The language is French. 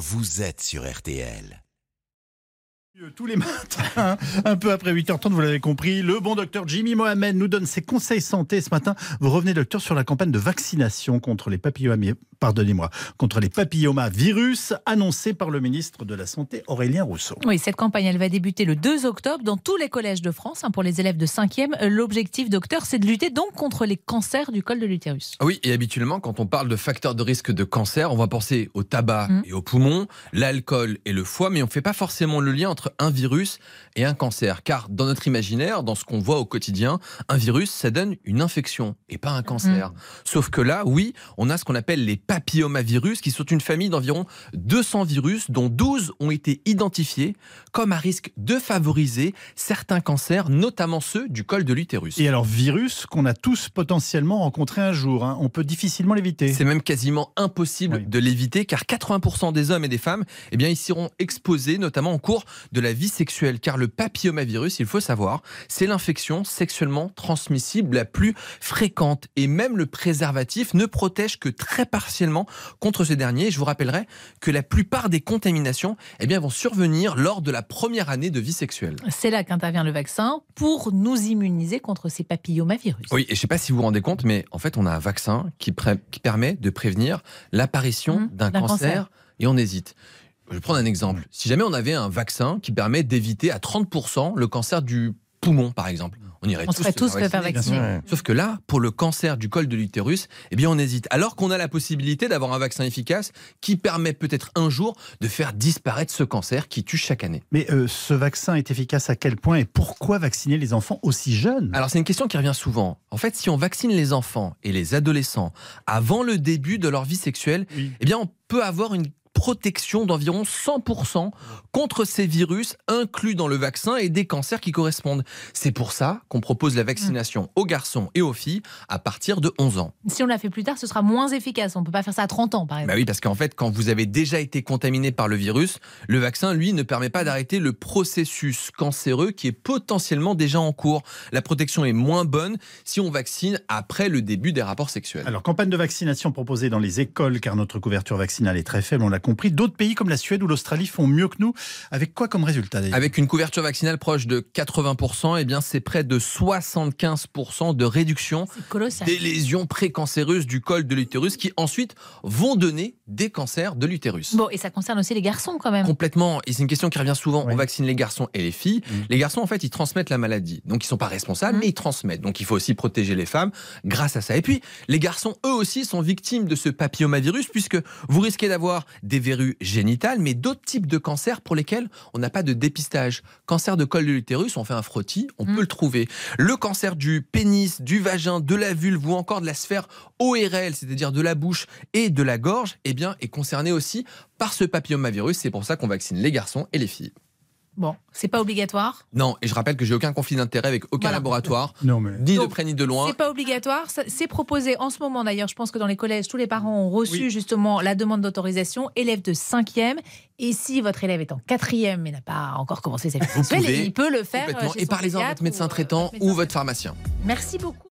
vous êtes sur RTL. Tous les matins, un peu après 8h30, vous l'avez compris, le bon docteur Jimmy Mohamed nous donne ses conseils santé. Ce matin, vous revenez, docteur, sur la campagne de vaccination contre les papillomas, pardonnez-moi, contre les papillomavirus annoncée par le ministre de la Santé, Aurélien Rousseau. Oui, cette campagne, elle va débuter le 2 octobre dans tous les collèges de France hein, pour les élèves de 5e. L'objectif, docteur, c'est de lutter donc contre les cancers du col de l'utérus. Oui, et habituellement, quand on parle de facteurs de risque de cancer, on va penser au tabac mm. et aux poumons, l'alcool et le foie, mais on ne fait pas forcément le lien entre un virus et un cancer. Car dans notre imaginaire, dans ce qu'on voit au quotidien, un virus, ça donne une infection et pas un cancer. Mm. Sauf que là, oui, on a ce qu'on appelle les papillomavirus, qui sont une famille d'environ 200 virus, dont 12 ont été identifiés comme à risque de favoriser certains cancers, notamment ceux du col de l'utérus. Et alors, virus qu'on a tous potentiellement rencontré un jour, hein. on peut difficilement l'éviter. C'est même quasiment impossible de l'éviter, car 80% des hommes et des femmes, eh bien, ils seront exposés, notamment en cours de la vie sexuelle, car le papillomavirus, il faut savoir, c'est l'infection sexuellement transmissible la plus fréquente. Et même le préservatif ne protège que très partiellement contre ce dernier. je vous rappellerai que la plupart des contaminations eh bien, vont survenir lors de la première année de vie sexuelle. C'est là qu'intervient le vaccin pour nous immuniser contre ces papillomavirus. Oui, et je ne sais pas si vous vous rendez compte, mais en fait, on a un vaccin qui, qui permet de prévenir l'apparition mmh, d'un cancer et on hésite. Je vais prendre un exemple. Si jamais on avait un vaccin qui permet d'éviter à 30% le cancer du poumon, par exemple. On irait on tous, serait tous faire vacciner. Sauf que là, pour le cancer du col de l'utérus, eh bien, on hésite. Alors qu'on a la possibilité d'avoir un vaccin efficace qui permet peut-être un jour de faire disparaître ce cancer qui tue chaque année. Mais euh, ce vaccin est efficace à quel point et pourquoi vacciner les enfants aussi jeunes? Alors, c'est une question qui revient souvent. En fait, si on vaccine les enfants et les adolescents avant le début de leur vie sexuelle, eh bien, on peut avoir une protection d'environ 100% contre ces virus inclus dans le vaccin et des cancers qui correspondent. C'est pour ça qu'on propose la vaccination aux garçons et aux filles à partir de 11 ans. Si on la fait plus tard, ce sera moins efficace. On ne peut pas faire ça à 30 ans, par exemple. Bah oui, parce qu'en fait, quand vous avez déjà été contaminé par le virus, le vaccin, lui, ne permet pas d'arrêter le processus cancéreux qui est potentiellement déjà en cours. La protection est moins bonne si on vaccine après le début des rapports sexuels. Alors, campagne de vaccination proposée dans les écoles, car notre couverture vaccinale est très faible, on l'a compris. D'autres pays comme la Suède ou l'Australie font mieux que nous. Avec quoi comme résultat Avec une couverture vaccinale proche de 80%, et eh bien c'est près de 75% de réduction des lésions précancéreuses du col de l'utérus qui ensuite vont donner des cancers de l'utérus. Bon, et ça concerne aussi les garçons quand même. Complètement. Et c'est une question qui revient souvent. On vaccine les garçons et les filles. Mm. Les garçons, en fait, ils transmettent la maladie. Donc, ils sont pas responsables, mm. mais ils transmettent. Donc, il faut aussi protéger les femmes grâce à ça. Et puis, les garçons, eux aussi, sont victimes de ce papillomavirus puisque vous risquez d'avoir des verrues génitales, mais d'autres types de cancers pour lesquels on n'a pas de dépistage. Cancer de col de l'utérus, on fait un frottis, on mm. peut le trouver. Le cancer du pénis, du vagin, de la vulve ou encore de la sphère ORL, c'est-à-dire de la bouche et de la gorge, eh bien, est concerné aussi par ce papillomavirus. C'est pour ça qu'on vaccine les garçons et les filles. Bon, c'est pas obligatoire. Non, et je rappelle que j'ai aucun conflit d'intérêt avec aucun laboratoire, non, mais... ni de près ni de loin. C'est pas obligatoire. C'est proposé en ce moment d'ailleurs. Je pense que dans les collèges, tous les parents ont reçu justement la demande d'autorisation. Élève de 5e. Et si votre élève est en 4e mais n'a pas encore commencé sa vie il peut le faire. et parlez-en à votre médecin traitant ou votre pharmacien. Merci beaucoup.